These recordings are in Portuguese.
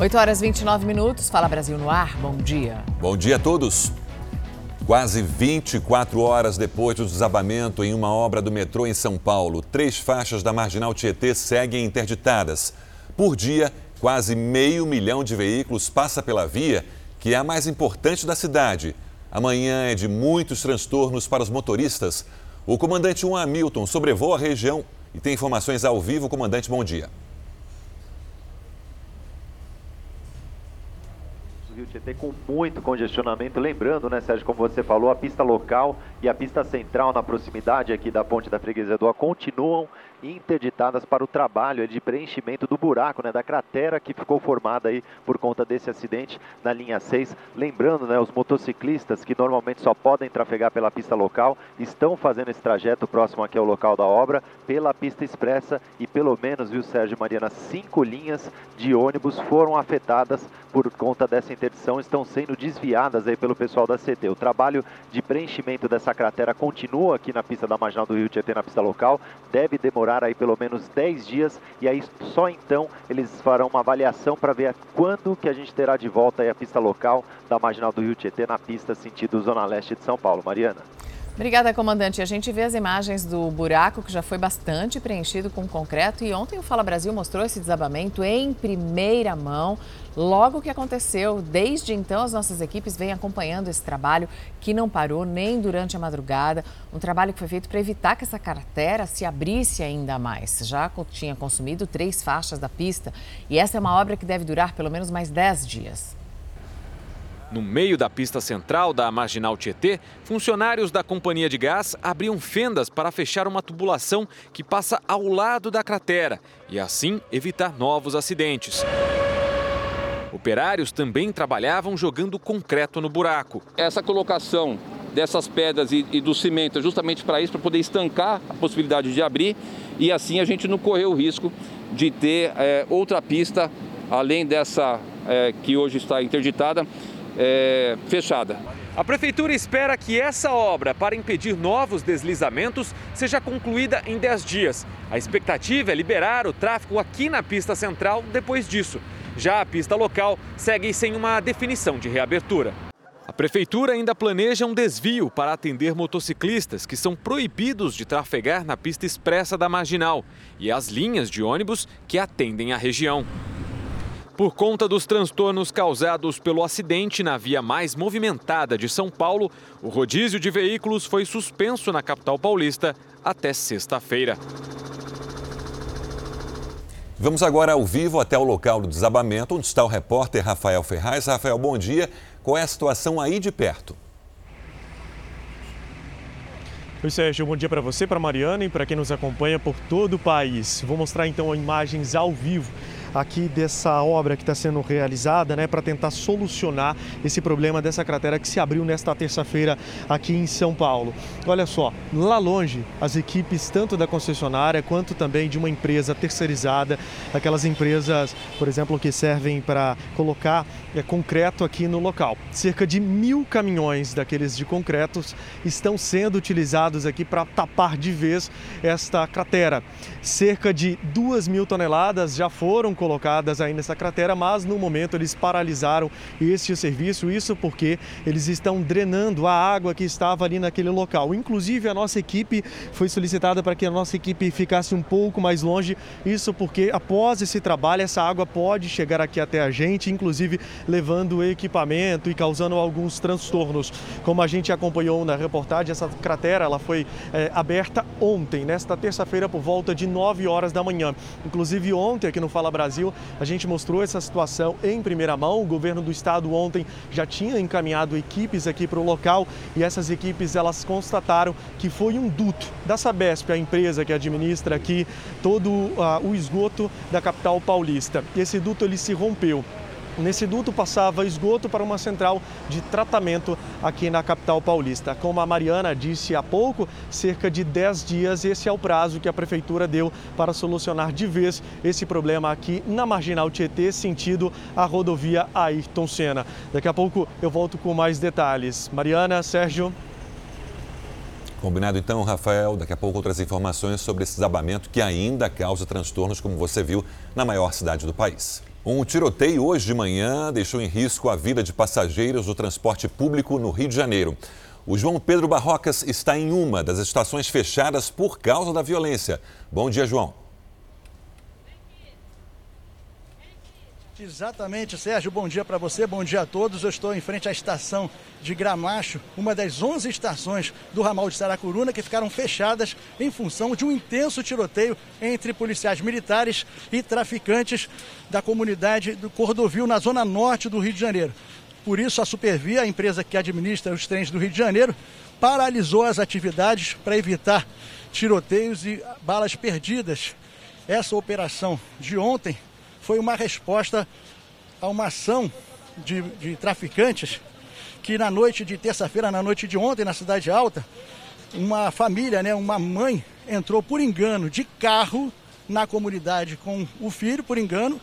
8 horas 29 minutos. Fala Brasil no ar. Bom dia. Bom dia a todos. Quase 24 horas depois do desabamento em uma obra do metrô em São Paulo, três faixas da Marginal Tietê seguem interditadas. Por dia, quase meio milhão de veículos passa pela via, que é a mais importante da cidade. Amanhã é de muitos transtornos para os motoristas. O comandante 1 Hamilton sobrevoa a região e tem informações ao vivo. Comandante, bom dia. Tietê com muito congestionamento. Lembrando, né, Sérgio, como você falou, a pista local e a pista central na proximidade aqui da ponte da Freguesia do A continuam interditadas para o trabalho de preenchimento do buraco, né, da cratera que ficou formada aí por conta desse acidente na linha 6. Lembrando, né, os motociclistas que normalmente só podem trafegar pela pista local estão fazendo esse trajeto próximo aqui ao local da obra pela pista expressa e pelo menos, viu, Sérgio Mariana, cinco linhas de ônibus foram afetadas por conta dessa interdição, estão sendo desviadas aí pelo pessoal da CT. O trabalho de preenchimento dessa cratera continua aqui na pista da Marginal do Rio Tietê, na pista local, deve demorar demorar aí pelo menos 10 dias e aí só então eles farão uma avaliação para ver quando que a gente terá de volta a pista local da Marginal do Rio Tietê na pista sentido Zona Leste de São Paulo. Mariana. Obrigada, comandante. A gente vê as imagens do buraco que já foi bastante preenchido com concreto e ontem o Fala Brasil mostrou esse desabamento em primeira mão. Logo que aconteceu, desde então as nossas equipes vêm acompanhando esse trabalho que não parou nem durante a madrugada. Um trabalho que foi feito para evitar que essa cratera se abrisse ainda mais. Já tinha consumido três faixas da pista e essa é uma obra que deve durar pelo menos mais dez dias. No meio da pista central da Marginal Tietê, funcionários da companhia de gás abriam fendas para fechar uma tubulação que passa ao lado da cratera e assim evitar novos acidentes. Operários também trabalhavam jogando concreto no buraco. Essa colocação dessas pedras e, do cimento é justamente para isso, para poder estancar a possibilidade de abrir e assim a gente não correr o risco de ter é, outra pista além dessa é, que hoje está interditada é, fechada. A prefeitura espera que essa obra para impedir novos deslizamentos seja concluída em 10 dias. A expectativa é liberar o tráfego aqui na pista central depois disso. Já a pista local segue sem uma definição de reabertura. A prefeitura ainda planeja um desvio para atender motociclistas que são proibidos de trafegar na pista expressa da marginal e as linhas de ônibus que atendem a região. Por conta dos transtornos causados pelo acidente na via mais movimentada de São Paulo, o rodízio de veículos foi suspenso na capital paulista até sexta-feira. Vamos agora ao vivo até o local do desabamento, onde está o repórter Rafael Ferraz. Rafael, bom dia. Qual é a situação aí de perto? Oi, Sérgio, bom dia para você, para Mariana e para quem nos acompanha por todo o país. Vou mostrar então imagens ao vivo aqui dessa obra que está sendo realizada, né, para tentar solucionar esse problema dessa cratera que se abriu nesta terça-feira aqui em São Paulo. Olha só, lá longe, as equipes tanto da concessionária quanto também de uma empresa terceirizada, aquelas empresas, por exemplo, que servem para colocar é, concreto aqui no local. Cerca de mil caminhões daqueles de concretos estão sendo utilizados aqui para tapar de vez esta cratera. Cerca de duas mil toneladas já foram colocadas aí nessa cratera, mas no momento eles paralisaram este serviço, isso porque eles estão drenando a água que estava ali naquele local. Inclusive a nossa equipe foi solicitada para que a nossa equipe ficasse um pouco mais longe, isso porque após esse trabalho essa água pode chegar aqui até a gente, inclusive levando equipamento e causando alguns transtornos. Como a gente acompanhou na reportagem, essa cratera ela foi é, aberta ontem, nesta terça-feira por volta de 9 horas da manhã. Inclusive ontem aqui no Fala Brasil Brasil. A gente mostrou essa situação em primeira mão. O governo do estado ontem já tinha encaminhado equipes aqui para o local e essas equipes elas constataram que foi um duto da Sabesp, a empresa que administra aqui todo uh, o esgoto da capital paulista. Esse duto ele se rompeu. Nesse duto passava esgoto para uma central de tratamento aqui na capital paulista. Como a Mariana disse há pouco, cerca de 10 dias, esse é o prazo que a prefeitura deu para solucionar de vez esse problema aqui na Marginal Tietê, sentido a rodovia Ayrton Senna. Daqui a pouco eu volto com mais detalhes. Mariana, Sérgio. Combinado então, Rafael. Daqui a pouco outras informações sobre esse desabamento que ainda causa transtornos, como você viu, na maior cidade do país. Um tiroteio hoje de manhã deixou em risco a vida de passageiros do transporte público no Rio de Janeiro. O João Pedro Barrocas está em uma das estações fechadas por causa da violência. Bom dia, João. Exatamente, Sérgio. Bom dia para você, bom dia a todos. Eu estou em frente à estação de Gramacho, uma das 11 estações do ramal de Saracuruna que ficaram fechadas em função de um intenso tiroteio entre policiais militares e traficantes da comunidade do Cordovil, na zona norte do Rio de Janeiro. Por isso, a Supervia, a empresa que administra os trens do Rio de Janeiro, paralisou as atividades para evitar tiroteios e balas perdidas. Essa operação de ontem foi uma resposta a uma ação de, de traficantes que na noite de terça-feira, na noite de ontem, na Cidade Alta, uma família, né, uma mãe, entrou por engano de carro na comunidade com o filho, por engano,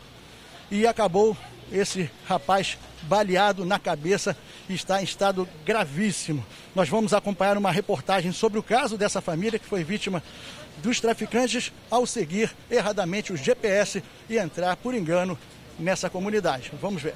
e acabou esse rapaz baleado na cabeça e está em estado gravíssimo. Nós vamos acompanhar uma reportagem sobre o caso dessa família que foi vítima dos traficantes ao seguir erradamente o GPS e entrar por engano nessa comunidade. Vamos ver.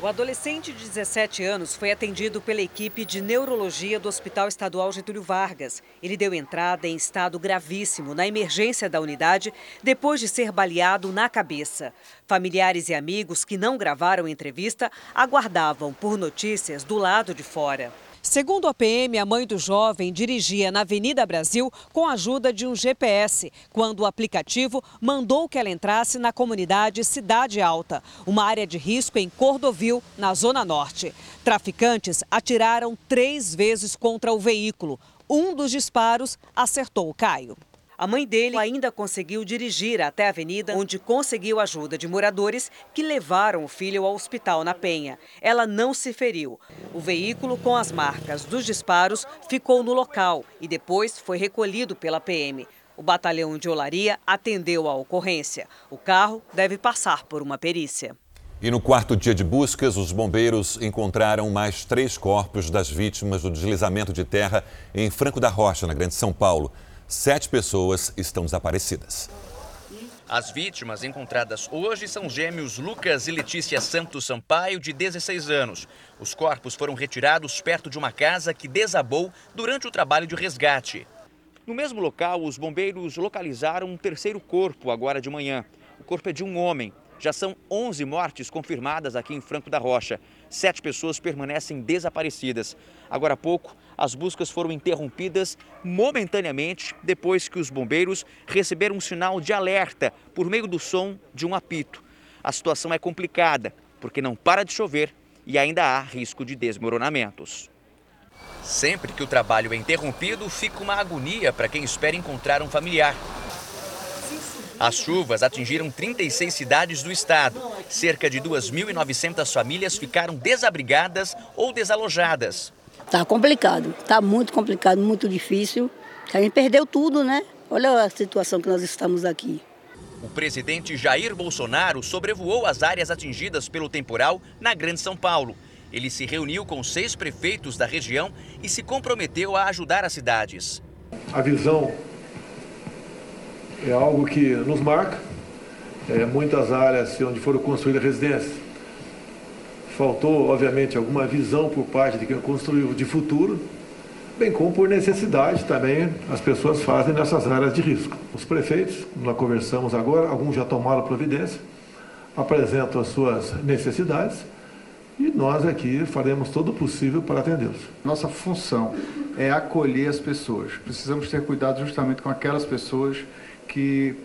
O adolescente de 17 anos foi atendido pela equipe de neurologia do Hospital Estadual Getúlio Vargas. Ele deu entrada em estado gravíssimo na emergência da unidade depois de ser baleado na cabeça. Familiares e amigos que não gravaram entrevista aguardavam por notícias do lado de fora. Segundo a PM, a mãe do jovem dirigia na Avenida Brasil com a ajuda de um GPS, quando o aplicativo mandou que ela entrasse na comunidade Cidade Alta, uma área de risco em Cordovil, na Zona Norte. Traficantes atiraram três vezes contra o veículo. Um dos disparos acertou o Caio. A mãe dele ainda conseguiu dirigir até a avenida, onde conseguiu ajuda de moradores que levaram o filho ao hospital na Penha. Ela não se feriu. O veículo com as marcas dos disparos ficou no local e depois foi recolhido pela PM. O batalhão de Olaria atendeu a ocorrência. O carro deve passar por uma perícia. E no quarto dia de buscas, os bombeiros encontraram mais três corpos das vítimas do deslizamento de terra em Franco da Rocha, na Grande São Paulo. Sete pessoas estão desaparecidas. As vítimas encontradas hoje são gêmeos Lucas e Letícia Santos Sampaio, de 16 anos. Os corpos foram retirados perto de uma casa que desabou durante o trabalho de resgate. No mesmo local, os bombeiros localizaram um terceiro corpo agora de manhã. O corpo é de um homem. Já são 11 mortes confirmadas aqui em Franco da Rocha. Sete pessoas permanecem desaparecidas. Agora há pouco, as buscas foram interrompidas momentaneamente depois que os bombeiros receberam um sinal de alerta por meio do som de um apito. A situação é complicada porque não para de chover e ainda há risco de desmoronamentos. Sempre que o trabalho é interrompido, fica uma agonia para quem espera encontrar um familiar. As chuvas atingiram 36 cidades do estado. Cerca de 2.900 famílias ficaram desabrigadas ou desalojadas. Tá complicado, tá muito complicado, muito difícil. A gente perdeu tudo, né? Olha a situação que nós estamos aqui. O presidente Jair Bolsonaro sobrevoou as áreas atingidas pelo temporal na Grande São Paulo. Ele se reuniu com seis prefeitos da região e se comprometeu a ajudar as cidades. A visão é algo que nos marca. É, muitas áreas onde foram construídas residências Faltou, obviamente, alguma visão por parte de quem construiu de futuro, bem como por necessidade também as pessoas fazem nessas áreas de risco. Os prefeitos, nós conversamos agora, alguns já tomaram providência, apresentam as suas necessidades e nós aqui faremos todo o possível para atendê-los. Nossa função é acolher as pessoas. Precisamos ter cuidado justamente com aquelas pessoas que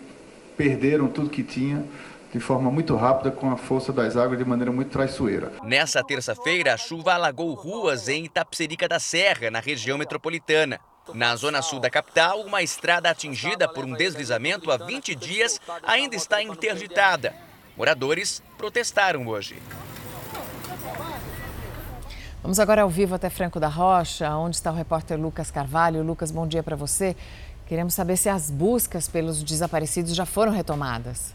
perderam tudo que tinham de forma muito rápida com a força das águas de maneira muito traiçoeira. Nessa terça-feira, a chuva alagou ruas em Itapserica da Serra, na região metropolitana. Na zona sul da capital, uma estrada atingida por um deslizamento há 20 dias ainda está interditada. Moradores protestaram hoje. Vamos agora ao vivo até Franco da Rocha, onde está o repórter Lucas Carvalho. Lucas, bom dia para você. Queremos saber se as buscas pelos desaparecidos já foram retomadas.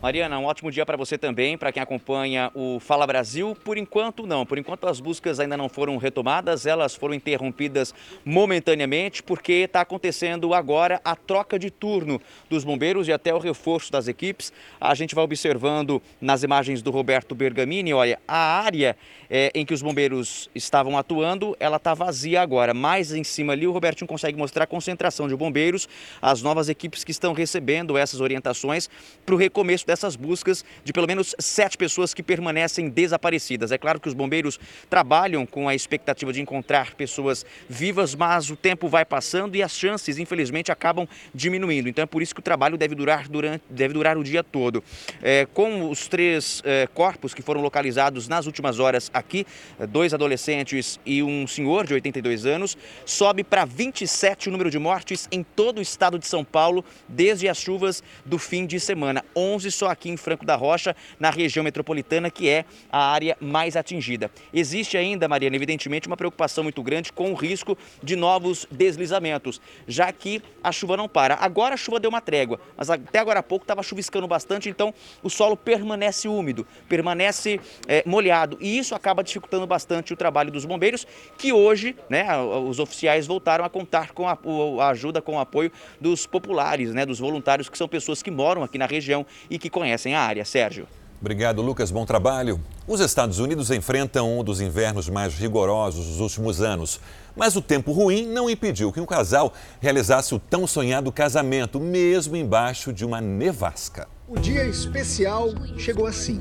Mariana, um ótimo dia para você também, para quem acompanha o Fala Brasil. Por enquanto, não. Por enquanto, as buscas ainda não foram retomadas, elas foram interrompidas momentaneamente, porque está acontecendo agora a troca de turno dos bombeiros e até o reforço das equipes. A gente vai observando nas imagens do Roberto Bergamini, olha, a área é, em que os bombeiros estavam atuando, ela está vazia agora. Mais em cima ali, o Robertinho consegue mostrar a concentração de bombeiros, as novas equipes que estão recebendo essas orientações para o recomeço dessas buscas de pelo menos sete pessoas que permanecem desaparecidas. É claro que os bombeiros trabalham com a expectativa de encontrar pessoas vivas, mas o tempo vai passando e as chances, infelizmente, acabam diminuindo. Então é por isso que o trabalho deve durar, durante, deve durar o dia todo. É, com os três é, corpos que foram localizados nas últimas horas aqui, dois adolescentes e um senhor de 82 anos, sobe para 27 o número de mortes em todo o estado de São Paulo desde as chuvas do fim de semana. 11 só aqui em Franco da Rocha, na região metropolitana, que é a área mais atingida. Existe ainda, Mariana, evidentemente, uma preocupação muito grande com o risco de novos deslizamentos, já que a chuva não para. Agora a chuva deu uma trégua, mas até agora há pouco estava chuviscando bastante, então o solo permanece úmido, permanece é, molhado, e isso acaba dificultando bastante o trabalho dos bombeiros, que hoje, né, os oficiais voltaram a contar com a, a ajuda, com o apoio dos populares, né, dos voluntários, que são pessoas que moram aqui na região e que conhecem a área. Sérgio. Obrigado, Lucas. Bom trabalho. Os Estados Unidos enfrentam um dos invernos mais rigorosos dos últimos anos. Mas o tempo ruim não impediu que um casal realizasse o tão sonhado casamento, mesmo embaixo de uma nevasca. O dia especial chegou assim,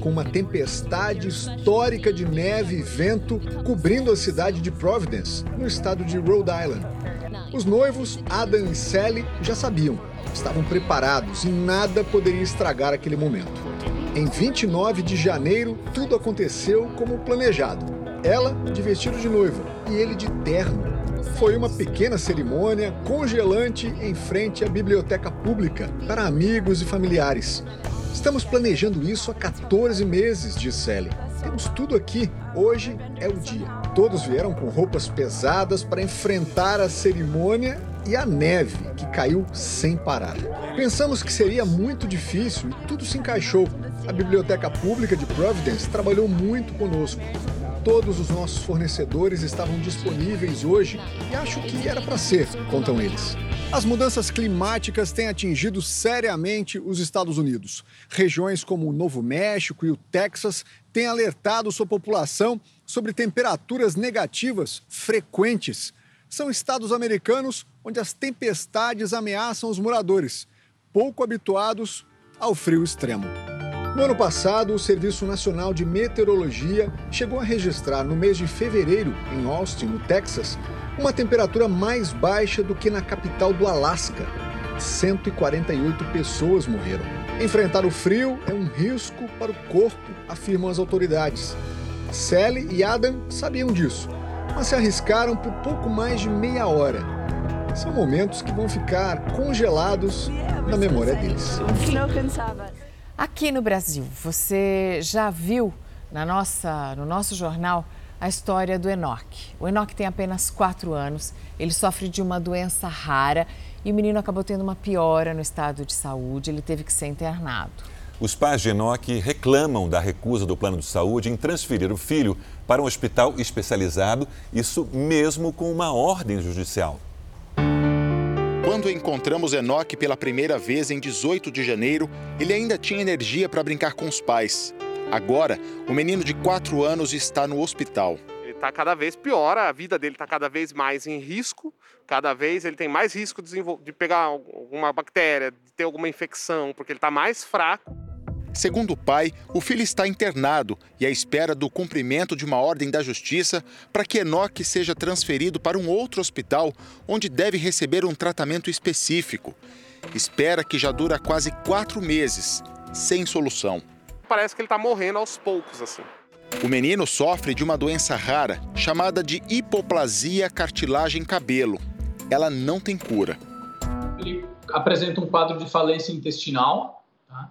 com uma tempestade histórica de neve e vento cobrindo a cidade de Providence, no estado de Rhode Island. Os noivos, Adam e Sally, já sabiam estavam preparados e nada poderia estragar aquele momento. Em 29 de janeiro, tudo aconteceu como planejado. Ela de vestido de noiva e ele de terno. Foi uma pequena cerimônia congelante em frente à biblioteca pública para amigos e familiares. Estamos planejando isso há 14 meses, diz Sally. Temos tudo aqui. Hoje é o dia. Todos vieram com roupas pesadas para enfrentar a cerimônia e a neve, que caiu sem parar. Pensamos que seria muito difícil e tudo se encaixou. A Biblioteca Pública de Providence trabalhou muito conosco. Todos os nossos fornecedores estavam disponíveis hoje e acho que era para ser, contam eles. As mudanças climáticas têm atingido seriamente os Estados Unidos. Regiões como o Novo México e o Texas têm alertado sua população sobre temperaturas negativas frequentes. São estados americanos onde as tempestades ameaçam os moradores, pouco habituados ao frio extremo. No ano passado, o Serviço Nacional de Meteorologia chegou a registrar no mês de fevereiro, em Austin, no Texas, uma temperatura mais baixa do que na capital do Alasca. 148 pessoas morreram. Enfrentar o frio é um risco para o corpo, afirmam as autoridades. Sally e Adam sabiam disso, mas se arriscaram por pouco mais de meia hora são momentos que vão ficar congelados na memória deles. Aqui no Brasil, você já viu na nossa, no nosso jornal a história do Enoque. O Enoque tem apenas 4 anos, ele sofre de uma doença rara e o menino acabou tendo uma piora no estado de saúde, ele teve que ser internado. Os pais de Enoque reclamam da recusa do plano de saúde em transferir o filho para um hospital especializado, isso mesmo com uma ordem judicial. Quando encontramos Enoque pela primeira vez em 18 de janeiro, ele ainda tinha energia para brincar com os pais. Agora, o menino de 4 anos está no hospital. Ele está cada vez pior, a vida dele está cada vez mais em risco, cada vez ele tem mais risco de, de pegar alguma bactéria, de ter alguma infecção, porque ele está mais fraco. Segundo o pai, o filho está internado e à espera do cumprimento de uma ordem da justiça para que Enoque seja transferido para um outro hospital onde deve receber um tratamento específico. Espera que já dura quase quatro meses, sem solução. Parece que ele está morrendo aos poucos, assim. O menino sofre de uma doença rara chamada de hipoplasia cartilagem cabelo. Ela não tem cura. Ele apresenta um quadro de falência intestinal. Tá?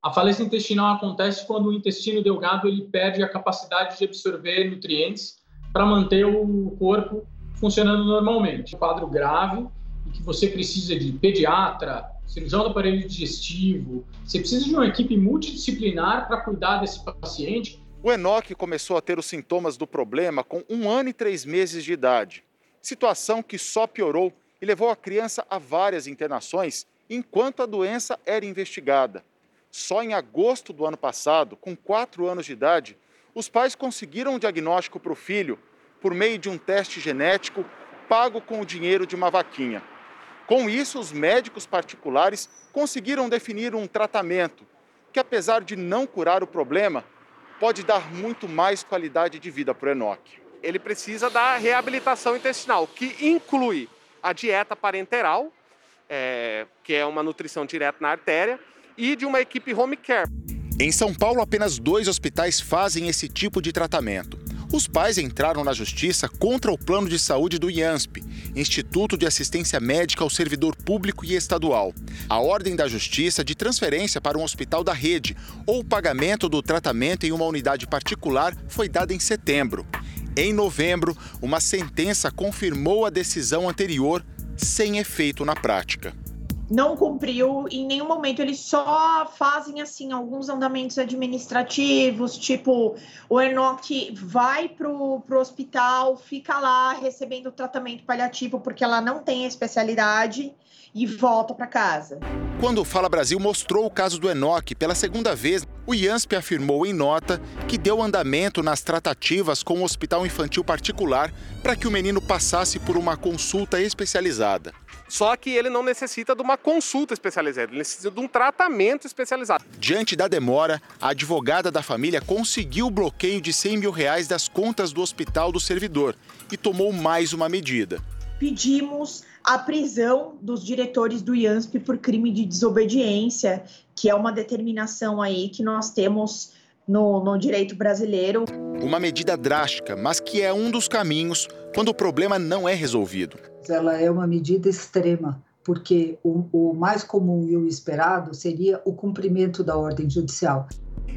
A falência intestinal acontece quando o intestino delgado ele perde a capacidade de absorver nutrientes para manter o corpo funcionando normalmente. Um quadro grave e que você precisa de pediatra, cirurgião do aparelho digestivo. Você precisa de uma equipe multidisciplinar para cuidar desse paciente. O Enoque começou a ter os sintomas do problema com um ano e três meses de idade. Situação que só piorou e levou a criança a várias internações enquanto a doença era investigada. Só em agosto do ano passado, com quatro anos de idade, os pais conseguiram um diagnóstico para o filho por meio de um teste genético pago com o dinheiro de uma vaquinha. Com isso, os médicos particulares conseguiram definir um tratamento que, apesar de não curar o problema, pode dar muito mais qualidade de vida para o Enoque. Ele precisa da reabilitação intestinal, que inclui a dieta parenteral, é, que é uma nutrição direta na artéria, e de uma equipe home care. Em São Paulo, apenas dois hospitais fazem esse tipo de tratamento. Os pais entraram na justiça contra o plano de saúde do IANSP, Instituto de Assistência Médica ao Servidor Público e Estadual. A ordem da justiça de transferência para um hospital da rede ou pagamento do tratamento em uma unidade particular foi dada em setembro. Em novembro, uma sentença confirmou a decisão anterior sem efeito na prática não cumpriu em nenhum momento. Eles só fazem assim alguns andamentos administrativos, tipo o Enoch vai pro, pro hospital, fica lá recebendo tratamento paliativo porque ela não tem especialidade e volta para casa. Quando o Fala Brasil mostrou o caso do Enoch pela segunda vez, o IANSP afirmou em nota que deu andamento nas tratativas com o hospital infantil particular para que o menino passasse por uma consulta especializada. Só que ele não necessita de uma consulta especializada, ele necessita de um tratamento especializado. Diante da demora, a advogada da família conseguiu o bloqueio de 100 mil reais das contas do hospital do servidor e tomou mais uma medida. Pedimos a prisão dos diretores do IANSP por crime de desobediência, que é uma determinação aí que nós temos no, no, direito brasileiro. Uma medida drástica, mas que é um dos caminhos quando o problema não é resolvido ela é uma medida extrema, porque o, o mais comum e o esperado seria o cumprimento da ordem judicial.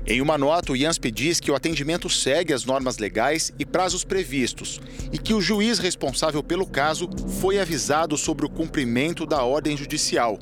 Em uma nota, o IANSP diz que o atendimento segue as normas legais e prazos previstos e que o juiz responsável pelo caso foi avisado sobre o cumprimento da ordem judicial.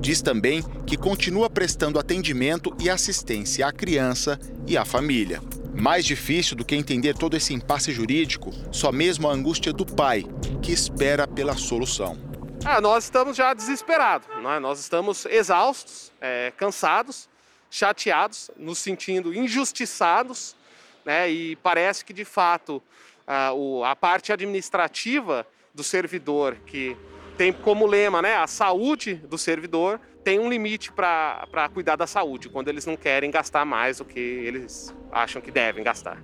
Diz também que continua prestando atendimento e assistência à criança e à família. Mais difícil do que entender todo esse impasse jurídico, só mesmo a angústia do pai, que espera pela solução. Ah, nós estamos já desesperados, é? nós estamos exaustos, é, cansados, chateados, nos sentindo injustiçados, né? e parece que de fato a, o, a parte administrativa do servidor, que tem como lema né, a saúde do servidor, tem um limite para cuidar da saúde, quando eles não querem gastar mais do que eles acham que devem gastar.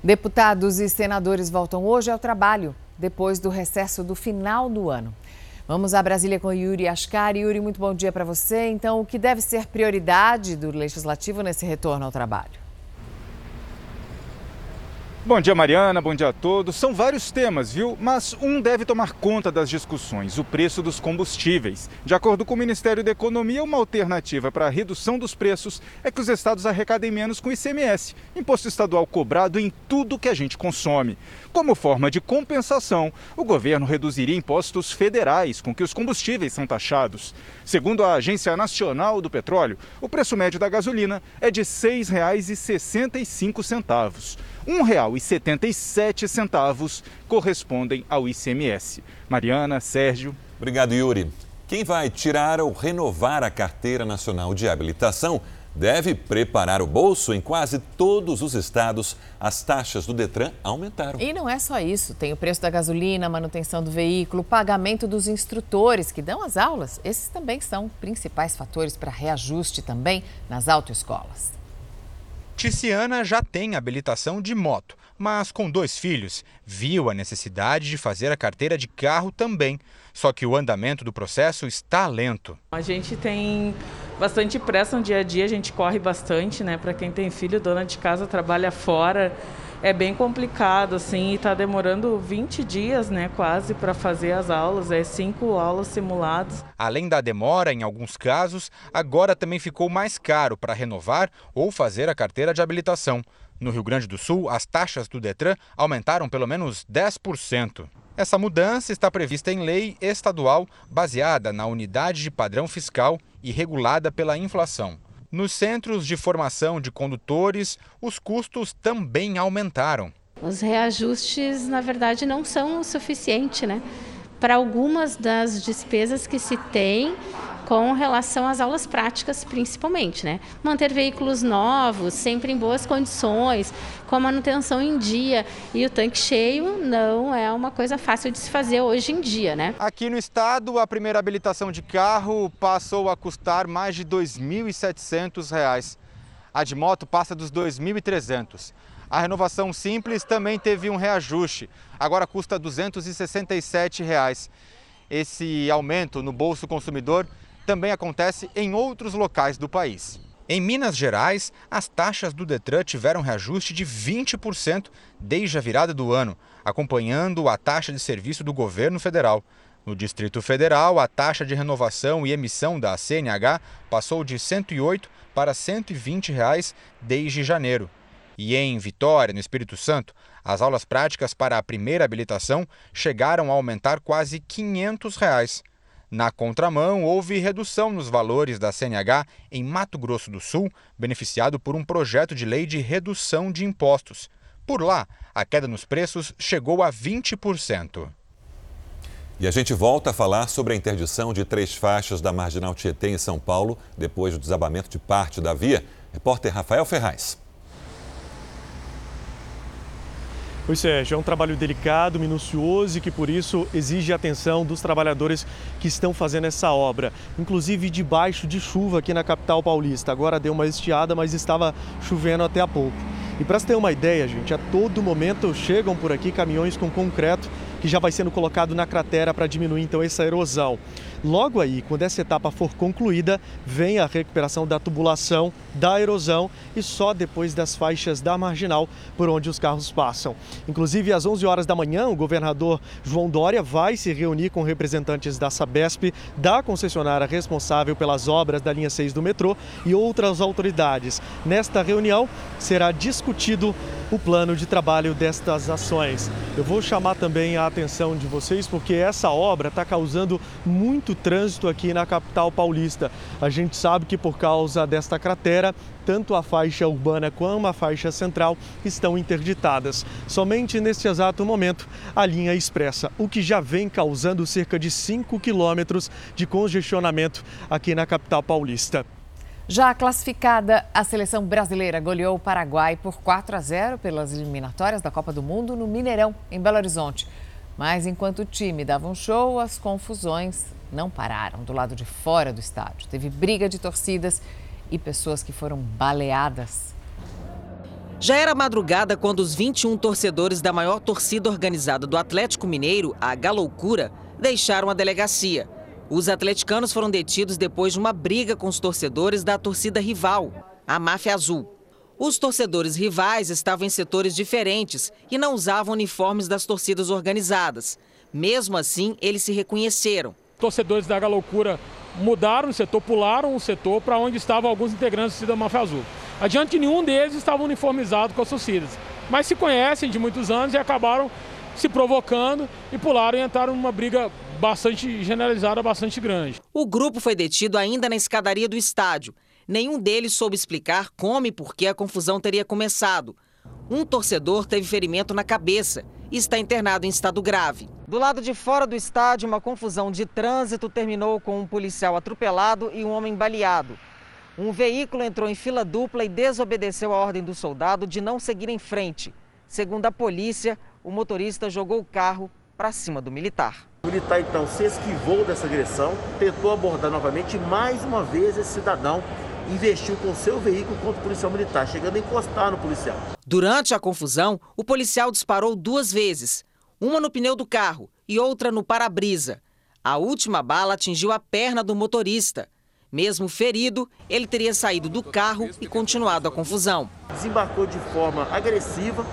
Deputados e senadores voltam hoje ao trabalho, depois do recesso do final do ano. Vamos a Brasília com Yuri Ascari. Yuri, muito bom dia para você. Então, o que deve ser prioridade do Legislativo nesse retorno ao trabalho? Bom dia, Mariana. Bom dia a todos. São vários temas, viu? Mas um deve tomar conta das discussões: o preço dos combustíveis. De acordo com o Ministério da Economia, uma alternativa para a redução dos preços é que os estados arrecadem menos com ICMS, imposto estadual cobrado em tudo que a gente consome. Como forma de compensação, o governo reduziria impostos federais com que os combustíveis são taxados. Segundo a Agência Nacional do Petróleo, o preço médio da gasolina é de R$ 6,65. R$ 1,77 correspondem ao ICMS. Mariana, Sérgio. Obrigado, Yuri. Quem vai tirar ou renovar a Carteira Nacional de Habilitação deve preparar o bolso. Em quase todos os estados, as taxas do Detran aumentaram. E não é só isso: tem o preço da gasolina, manutenção do veículo, pagamento dos instrutores que dão as aulas. Esses também são principais fatores para reajuste também nas autoescolas. Ticiana já tem habilitação de moto, mas com dois filhos, viu a necessidade de fazer a carteira de carro também. Só que o andamento do processo está lento. A gente tem bastante pressa no dia a dia, a gente corre bastante, né? Para quem tem filho, dona de casa trabalha fora é bem complicado, assim, e está demorando 20 dias, né, quase, para fazer as aulas, é cinco aulas simuladas. Além da demora, em alguns casos, agora também ficou mais caro para renovar ou fazer a carteira de habilitação. No Rio Grande do Sul, as taxas do Detran aumentaram pelo menos 10%. Essa mudança está prevista em lei estadual baseada na unidade de padrão fiscal e regulada pela inflação. Nos centros de formação de condutores, os custos também aumentaram. Os reajustes, na verdade, não são o suficiente, né? Para algumas das despesas que se tem com relação às aulas práticas, principalmente, né? Manter veículos novos, sempre em boas condições, com a manutenção em dia e o tanque cheio não é uma coisa fácil de se fazer hoje em dia, né? Aqui no estado, a primeira habilitação de carro passou a custar mais de R$ 2.700. A de moto passa dos R$ 2.300. A renovação simples também teve um reajuste, agora custa 267 reais. Esse aumento no bolso consumidor também acontece em outros locais do país. Em Minas Gerais, as taxas do Detran tiveram reajuste de 20% desde a virada do ano, acompanhando a taxa de serviço do governo federal. No Distrito Federal, a taxa de renovação e emissão da CNH passou de R$ 108 para 120 reais desde janeiro. E em Vitória, no Espírito Santo, as aulas práticas para a primeira habilitação chegaram a aumentar quase 500 reais. Na contramão, houve redução nos valores da CNH em Mato Grosso do Sul, beneficiado por um projeto de lei de redução de impostos. Por lá, a queda nos preços chegou a 20%. E a gente volta a falar sobre a interdição de três faixas da Marginal Tietê em São Paulo, depois do desabamento de parte da via. Repórter Rafael Ferraz. Pois Sérgio, é um trabalho delicado, minucioso e que por isso exige a atenção dos trabalhadores que estão fazendo essa obra. Inclusive debaixo de chuva aqui na capital paulista. Agora deu uma estiada, mas estava chovendo até há pouco. E para ter uma ideia, gente, a todo momento chegam por aqui caminhões com concreto que já vai sendo colocado na cratera para diminuir então essa erosão. Logo aí, quando essa etapa for concluída, vem a recuperação da tubulação, da erosão e só depois das faixas da marginal por onde os carros passam. Inclusive, às 11 horas da manhã, o governador João Dória vai se reunir com representantes da Sabesp, da concessionária responsável pelas obras da linha 6 do metrô e outras autoridades. Nesta reunião será discutido o plano de trabalho destas ações. Eu vou chamar também a atenção de vocês porque essa obra está causando muito trânsito aqui na capital paulista. A gente sabe que por causa desta cratera, tanto a faixa urbana como a faixa central estão interditadas. Somente neste exato momento, a linha expressa, o que já vem causando cerca de 5 quilômetros de congestionamento aqui na capital paulista. Já classificada, a seleção brasileira goleou o Paraguai por 4 a 0 pelas eliminatórias da Copa do Mundo no Mineirão, em Belo Horizonte. Mas enquanto o time dava um show, as confusões não pararam do lado de fora do estádio. Teve briga de torcidas e pessoas que foram baleadas. Já era madrugada quando os 21 torcedores da maior torcida organizada do Atlético Mineiro, a Galoucura, deixaram a delegacia. Os atleticanos foram detidos depois de uma briga com os torcedores da torcida rival, a Máfia Azul. Os torcedores rivais estavam em setores diferentes e não usavam uniformes das torcidas organizadas. Mesmo assim, eles se reconheceram. Torcedores da Loucura mudaram o setor, pularam o setor para onde estavam alguns integrantes da Máfia Azul. Adiante, nenhum deles estava uniformizado com as torcidas, mas se conhecem de muitos anos e acabaram se provocando e pularam e entraram numa briga bastante generalizada, bastante grande. O grupo foi detido ainda na escadaria do estádio. Nenhum deles soube explicar como e por que a confusão teria começado. Um torcedor teve ferimento na cabeça e está internado em estado grave. Do lado de fora do estádio, uma confusão de trânsito terminou com um policial atropelado e um homem baleado. Um veículo entrou em fila dupla e desobedeceu a ordem do soldado de não seguir em frente. Segundo a polícia, o motorista jogou o carro para cima do militar. O militar então se esquivou dessa agressão, tentou abordar novamente e mais uma vez esse cidadão investiu com seu veículo contra o policial militar, chegando a encostar no policial. Durante a confusão, o policial disparou duas vezes, uma no pneu do carro e outra no para-brisa. A última bala atingiu a perna do motorista. Mesmo ferido, ele teria saído do carro e continuado a confusão. Desembarcou de forma agressiva,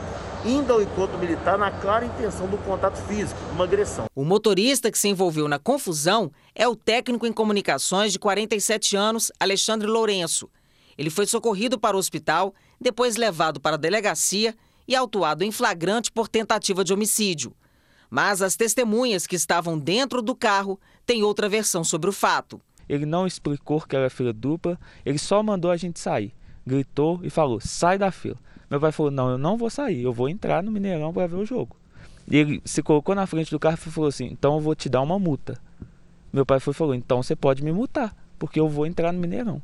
indo ao encontro militar na clara intenção do contato físico, uma agressão. O motorista que se envolveu na confusão é o técnico em comunicações de 47 anos, Alexandre Lourenço. Ele foi socorrido para o hospital, depois levado para a delegacia e autuado em flagrante por tentativa de homicídio. Mas as testemunhas que estavam dentro do carro têm outra versão sobre o fato. Ele não explicou que era fila dupla, ele só mandou a gente sair. Gritou e falou: sai da fila. Meu pai falou: não, eu não vou sair, eu vou entrar no Mineirão para ver o jogo. E ele se colocou na frente do carro e falou assim: então eu vou te dar uma multa. Meu pai foi, falou: então você pode me multar, porque eu vou entrar no Mineirão.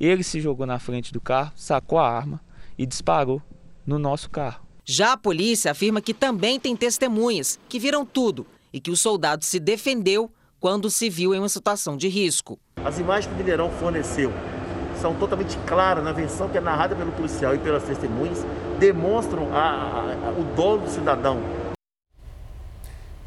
Ele se jogou na frente do carro, sacou a arma e disparou no nosso carro. Já a polícia afirma que também tem testemunhas que viram tudo e que o soldado se defendeu quando se viu em uma situação de risco. As imagens que o Mineirão forneceu são totalmente claras na versão que é narrada pelo policial e pelas testemunhas, demonstram a, a, a, o dolo do cidadão.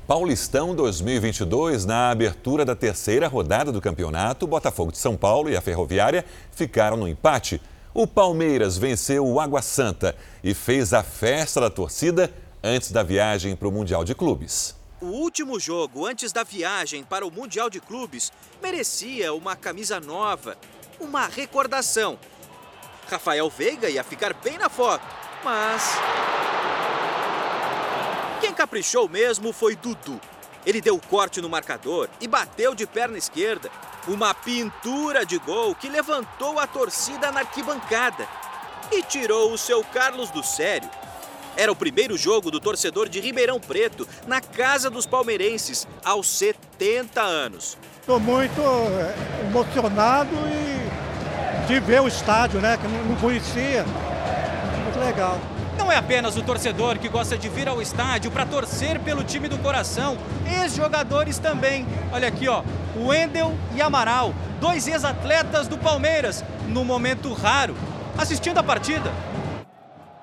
Paulistão 2022, na abertura da terceira rodada do campeonato, o Botafogo de São Paulo e a Ferroviária ficaram no empate. O Palmeiras venceu o Água Santa e fez a festa da torcida antes da viagem para o Mundial de Clubes. O último jogo antes da viagem para o Mundial de Clubes merecia uma camisa nova, uma recordação. Rafael Veiga ia ficar bem na foto, mas. Quem caprichou mesmo foi Dudu. Ele deu corte no marcador e bateu de perna esquerda. Uma pintura de gol que levantou a torcida na arquibancada e tirou o seu Carlos do sério. Era o primeiro jogo do torcedor de Ribeirão Preto na casa dos palmeirenses aos 70 anos. Estou muito eh, emocionado e de ver o estádio, né? Que não conhecia. Muito legal. Não é apenas o torcedor que gosta de vir ao estádio para torcer pelo time do coração, ex-jogadores também. Olha aqui, ó, Wendel e Amaral, dois ex-atletas do Palmeiras, no momento raro, assistindo a partida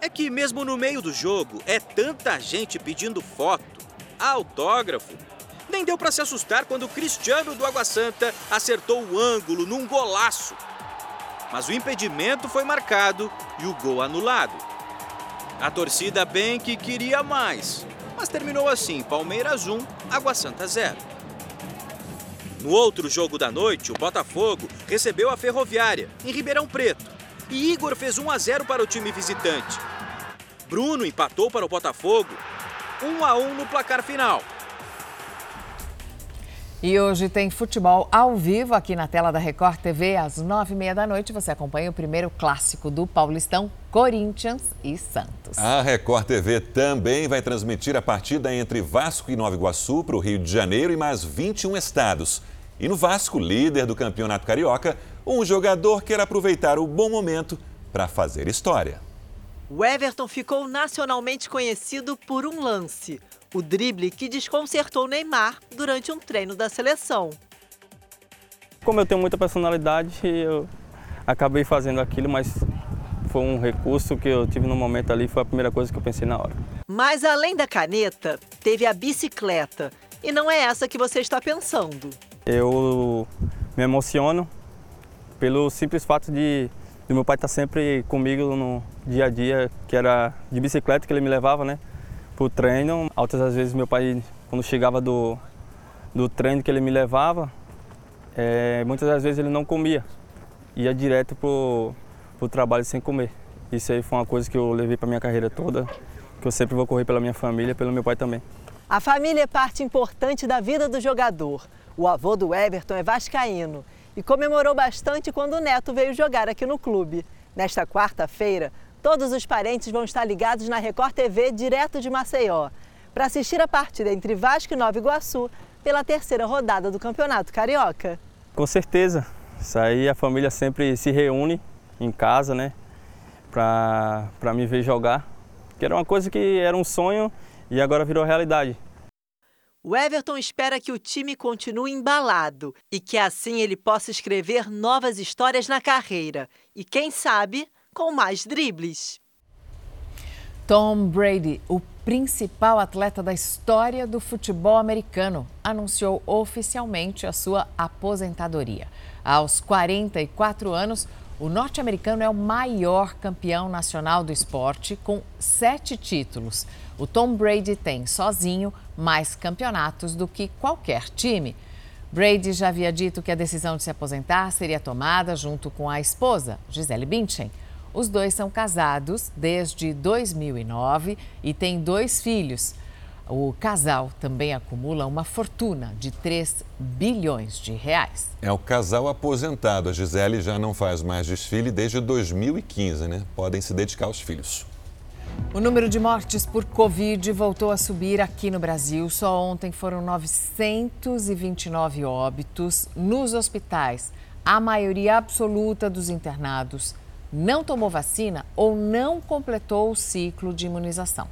é que mesmo no meio do jogo é tanta gente pedindo foto, autógrafo. Nem deu para se assustar quando o Cristiano do Água Santa acertou o ângulo num golaço. Mas o impedimento foi marcado e o gol anulado. A torcida bem que queria mais, mas terminou assim: Palmeiras 1, Água Santa 0. No outro jogo da noite, o Botafogo recebeu a Ferroviária, em Ribeirão Preto. E Igor fez 1 a 0 para o time visitante. Bruno empatou para o Botafogo, 1 a 1 no placar final. E hoje tem futebol ao vivo aqui na tela da Record TV. Às nove e meia da noite você acompanha o primeiro clássico do Paulistão, Corinthians e Santos. A Record TV também vai transmitir a partida entre Vasco e Nova Iguaçu para o Rio de Janeiro e mais 21 estados. E no Vasco, líder do Campeonato Carioca, um jogador quer aproveitar o bom momento para fazer história. O Everton ficou nacionalmente conhecido por um lance, o drible que desconcertou Neymar durante um treino da seleção. Como eu tenho muita personalidade, eu acabei fazendo aquilo, mas foi um recurso que eu tive no momento ali, foi a primeira coisa que eu pensei na hora. Mas além da caneta, teve a bicicleta. E não é essa que você está pensando. Eu me emociono pelo simples fato de e meu pai está sempre comigo no dia a dia, que era de bicicleta que ele me levava, né? Pro treino. Altas às vezes meu pai, quando chegava do, do treino que ele me levava, é, muitas das vezes ele não comia. Ia direto pro, pro trabalho sem comer. Isso aí foi uma coisa que eu levei para minha carreira toda, que eu sempre vou correr pela minha família, pelo meu pai também. A família é parte importante da vida do jogador. O avô do Everton é vascaíno e comemorou bastante quando o neto veio jogar aqui no clube. Nesta quarta-feira, todos os parentes vão estar ligados na Record TV direto de Maceió para assistir a partida entre Vasco e Nova Iguaçu pela terceira rodada do Campeonato Carioca. Com certeza. Isso aí a família sempre se reúne em casa, né? Para me ver jogar. Que era uma coisa que era um sonho e agora virou realidade. O Everton espera que o time continue embalado e que assim ele possa escrever novas histórias na carreira e, quem sabe, com mais dribles. Tom Brady, o principal atleta da história do futebol americano, anunciou oficialmente a sua aposentadoria. Aos 44 anos, o norte-americano é o maior campeão nacional do esporte, com sete títulos. O Tom Brady tem sozinho mais campeonatos do que qualquer time. Brady já havia dito que a decisão de se aposentar seria tomada junto com a esposa, Gisele Bündchen. Os dois são casados desde 2009 e têm dois filhos. O casal também acumula uma fortuna de 3 bilhões de reais. É o casal aposentado. A Gisele já não faz mais desfile desde 2015, né? Podem se dedicar aos filhos. O número de mortes por Covid voltou a subir aqui no Brasil. Só ontem foram 929 óbitos nos hospitais. A maioria absoluta dos internados não tomou vacina ou não completou o ciclo de imunização.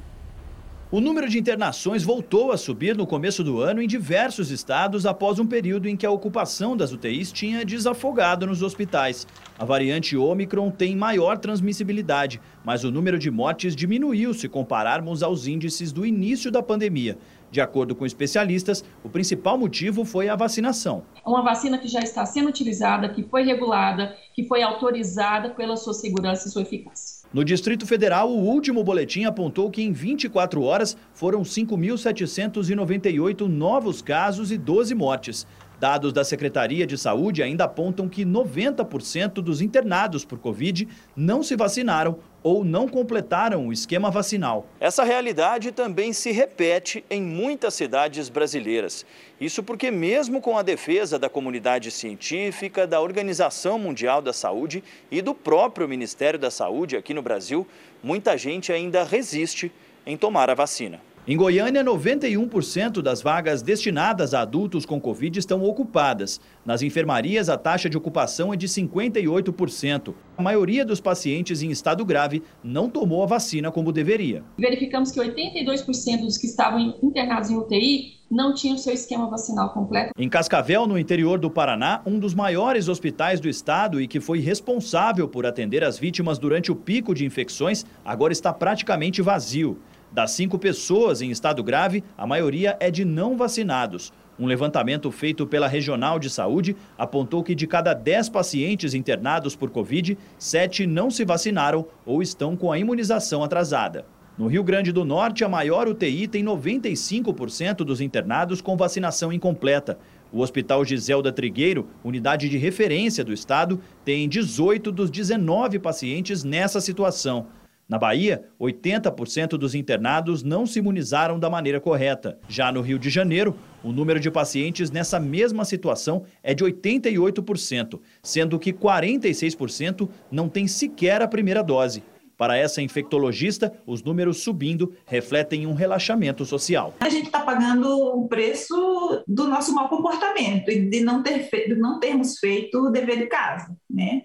O número de internações voltou a subir no começo do ano em diversos estados após um período em que a ocupação das UTIs tinha desafogado nos hospitais. A variante Omicron tem maior transmissibilidade, mas o número de mortes diminuiu se compararmos aos índices do início da pandemia. De acordo com especialistas, o principal motivo foi a vacinação. Uma vacina que já está sendo utilizada, que foi regulada, que foi autorizada pela sua segurança e sua eficácia. No Distrito Federal, o último boletim apontou que em 24 horas foram 5.798 novos casos e 12 mortes. Dados da Secretaria de Saúde ainda apontam que 90% dos internados por Covid não se vacinaram ou não completaram o esquema vacinal. Essa realidade também se repete em muitas cidades brasileiras. Isso porque, mesmo com a defesa da comunidade científica, da Organização Mundial da Saúde e do próprio Ministério da Saúde aqui no Brasil, muita gente ainda resiste em tomar a vacina. Em Goiânia, 91% das vagas destinadas a adultos com Covid estão ocupadas. Nas enfermarias, a taxa de ocupação é de 58%. A maioria dos pacientes em estado grave não tomou a vacina como deveria. Verificamos que 82% dos que estavam internados em UTI não tinham seu esquema vacinal completo. Em Cascavel, no interior do Paraná, um dos maiores hospitais do estado e que foi responsável por atender as vítimas durante o pico de infecções, agora está praticamente vazio. Das cinco pessoas em estado grave, a maioria é de não vacinados. Um levantamento feito pela Regional de Saúde apontou que de cada 10 pacientes internados por Covid, sete não se vacinaram ou estão com a imunização atrasada. No Rio Grande do Norte, a maior UTI tem 95% dos internados com vacinação incompleta. O Hospital Giselda Trigueiro, unidade de referência do estado, tem 18 dos 19 pacientes nessa situação. Na Bahia, 80% dos internados não se imunizaram da maneira correta. Já no Rio de Janeiro, o número de pacientes nessa mesma situação é de 88%, sendo que 46% não tem sequer a primeira dose. Para essa infectologista, os números subindo refletem um relaxamento social. A gente está pagando o preço do nosso mau comportamento e de não, ter de não termos feito o dever de casa, né?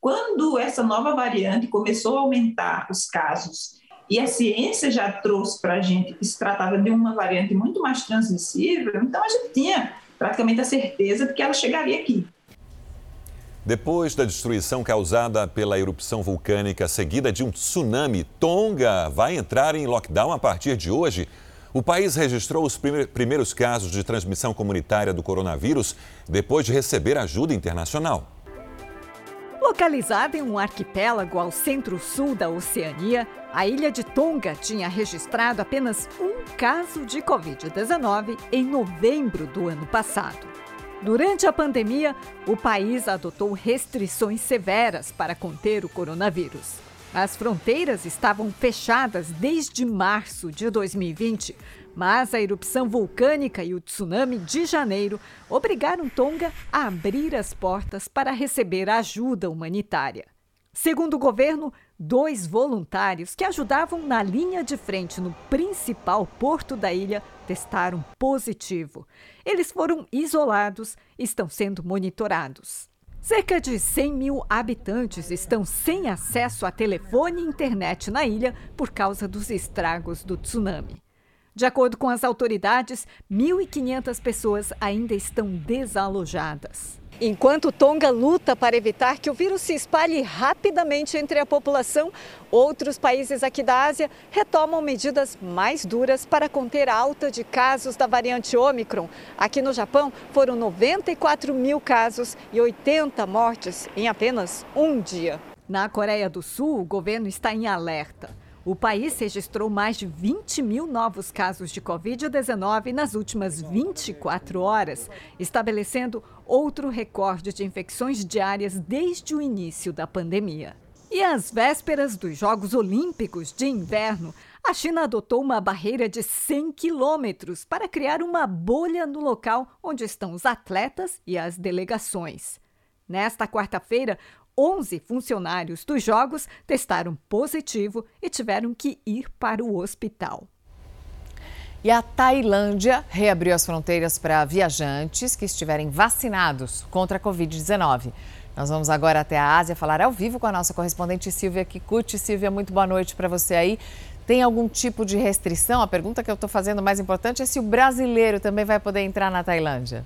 Quando essa nova variante começou a aumentar os casos e a ciência já trouxe para a gente que se tratava de uma variante muito mais transmissível, então a gente tinha praticamente a certeza de que ela chegaria aqui. Depois da destruição causada pela erupção vulcânica seguida de um tsunami, Tonga vai entrar em lockdown a partir de hoje. O país registrou os primeiros casos de transmissão comunitária do coronavírus depois de receber ajuda internacional. Localizada em um arquipélago ao centro-sul da Oceania, a ilha de Tonga tinha registrado apenas um caso de Covid-19 em novembro do ano passado. Durante a pandemia, o país adotou restrições severas para conter o coronavírus. As fronteiras estavam fechadas desde março de 2020, mas a erupção vulcânica e o tsunami de janeiro obrigaram Tonga a abrir as portas para receber ajuda humanitária. Segundo o governo, dois voluntários que ajudavam na linha de frente no principal porto da ilha testaram positivo. Eles foram isolados e estão sendo monitorados. Cerca de 100 mil habitantes estão sem acesso a telefone e internet na ilha por causa dos estragos do tsunami. De acordo com as autoridades, 1.500 pessoas ainda estão desalojadas. Enquanto Tonga luta para evitar que o vírus se espalhe rapidamente entre a população, outros países aqui da Ásia retomam medidas mais duras para conter a alta de casos da variante Omicron. Aqui no Japão, foram 94 mil casos e 80 mortes em apenas um dia. Na Coreia do Sul, o governo está em alerta. O país registrou mais de 20 mil novos casos de Covid-19 nas últimas 24 horas, estabelecendo outro recorde de infecções diárias desde o início da pandemia. E às vésperas dos Jogos Olímpicos de Inverno, A China adotou uma barreira de 100 quilômetros para criar uma bolha no local onde estão os atletas e as delegações. Nesta quarta-feira, 11 funcionários dos Jogos testaram positivo e tiveram que ir para o hospital. E a Tailândia reabriu as fronteiras para viajantes que estiverem vacinados contra a Covid-19. Nós vamos agora até a Ásia falar ao vivo com a nossa correspondente Silvia Kikuchi. Silvia, muito boa noite para você aí. Tem algum tipo de restrição? A pergunta que eu estou fazendo mais importante é se o brasileiro também vai poder entrar na Tailândia.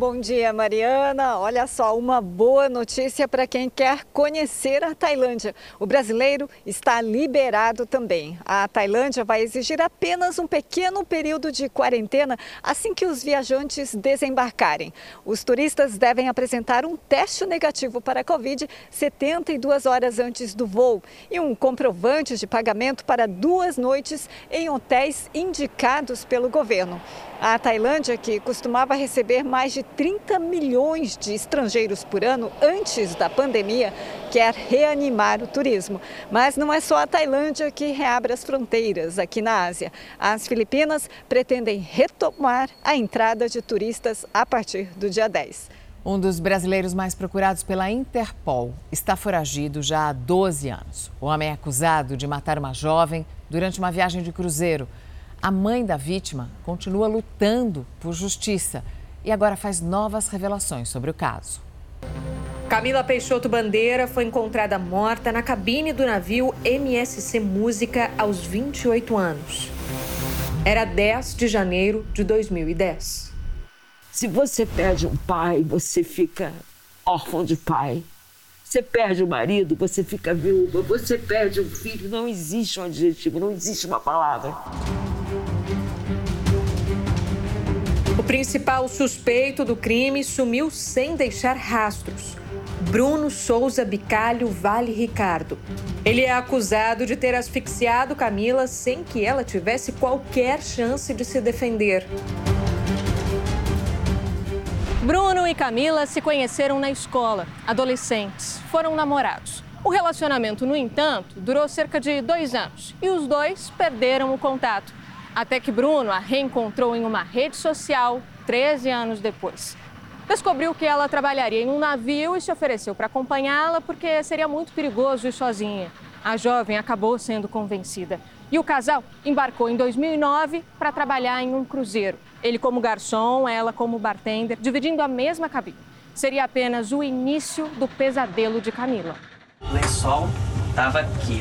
Bom dia, Mariana. Olha só, uma boa notícia para quem quer conhecer a Tailândia. O brasileiro está liberado também. A Tailândia vai exigir apenas um pequeno período de quarentena assim que os viajantes desembarcarem. Os turistas devem apresentar um teste negativo para a Covid 72 horas antes do voo e um comprovante de pagamento para duas noites em hotéis indicados pelo governo. A Tailândia, que costumava receber mais de 30 milhões de estrangeiros por ano antes da pandemia, quer reanimar o turismo. Mas não é só a Tailândia que reabre as fronteiras aqui na Ásia. As Filipinas pretendem retomar a entrada de turistas a partir do dia 10. Um dos brasileiros mais procurados pela Interpol está foragido já há 12 anos. O homem é acusado de matar uma jovem durante uma viagem de cruzeiro. A mãe da vítima continua lutando por justiça e agora faz novas revelações sobre o caso. Camila Peixoto Bandeira foi encontrada morta na cabine do navio MSC Música aos 28 anos. Era 10 de janeiro de 2010. Se você perde um pai, você fica órfão de pai. Você perde o marido, você fica viúva. Você perde um filho, não existe um adjetivo, não existe uma palavra. O principal suspeito do crime sumiu sem deixar rastros. Bruno Souza Bicalho Vale Ricardo. Ele é acusado de ter asfixiado Camila sem que ela tivesse qualquer chance de se defender. Bruno e Camila se conheceram na escola, adolescentes, foram namorados. O relacionamento, no entanto, durou cerca de dois anos e os dois perderam o contato. Até que Bruno a reencontrou em uma rede social 13 anos depois. Descobriu que ela trabalharia em um navio e se ofereceu para acompanhá-la porque seria muito perigoso ir sozinha. A jovem acabou sendo convencida e o casal embarcou em 2009 para trabalhar em um cruzeiro. Ele como garçom, ela como bartender, dividindo a mesma cabine. Seria apenas o início do pesadelo de Camila. O lençol estava aqui.